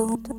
Oh.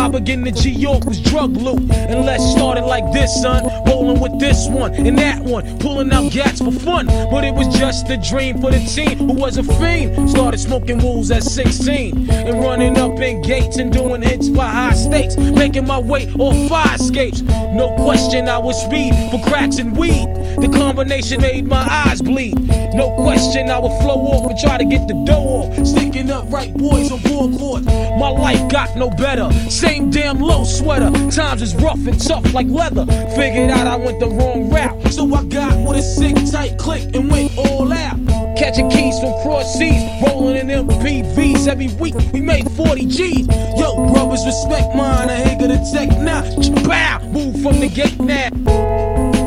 I begin to G York was drug loot. And let's start it like this, son. Rolling with this one and that one, pulling out gats for fun. But it was just a dream for the team who was a fiend. Started smoking wools at 16 and running up in gates and doing hits by high stakes. Making my way off fire escapes. No question, I was speed for cracks and weed. The combination made my eyes bleed. No question, I would flow off and try to get the dough off. Sticking up right boys on board My life got no better. Same damn low sweater. Times is rough and tough like leather. Figured out I went the wrong route. So I got with a sick tight click and went all out. Catching keys from cross seas, rolling in MPVs every week. We made 40 G's. Yo, brothers, respect mine. I ain't gonna take now. Bow, move from the gate now.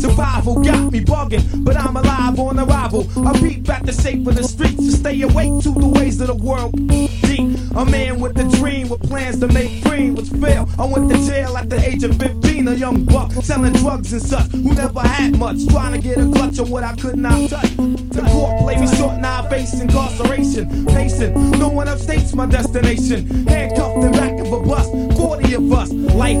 Survival got me bugging, but I'm alive on arrival. I peep at the shape of the streets to stay awake to the ways of the world. Deep, a man with a dream with plans to make cream, which fail. I went to jail at the age of 15, a young buck selling drugs and such, who never had much, trying to get a clutch on what I could not touch. The court play me short, now I face incarceration. Pacing, no one upstates my destination. Handcuffed in back of a bus, 40 of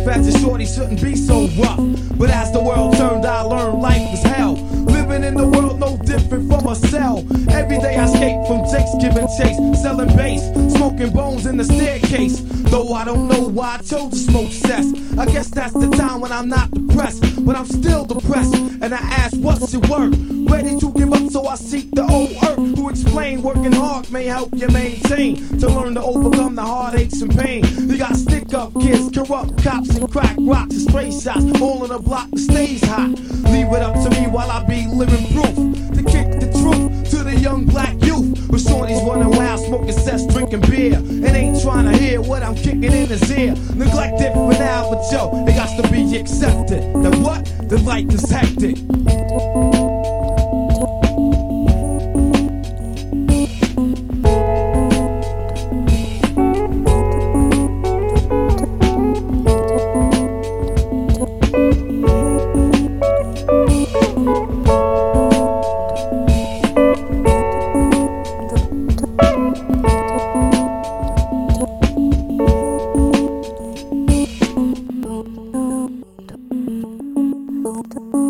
us. Life as a shorty shouldn't be so rough. But as the world turned, I learned life was hell. Living in the world no different from a cell. Every day I escape from Jake's giving chase, selling bass, smoking bones in the staircase. Though I don't know why I chose to smoke cess. I guess that's the time when I'm not depressed, but I'm still depressed. And I ask, what's it worth? Ready to give up, so I seek the old earth who explain working hard may help you maintain to learn to overcome the heartaches and pain. You got stick up kids, corrupt cops, and crack rocks and stray shots, all in a block that stays hot. Leave it up to me while I be living proof to kick the truth to the young black youth. With shorties running wild, smoking cess, drinking beer, and ain't trying to hear what I'm kicking in his ear. Neglected for now, but yo, it got to be accepted. That what? The life is hectic. Oh,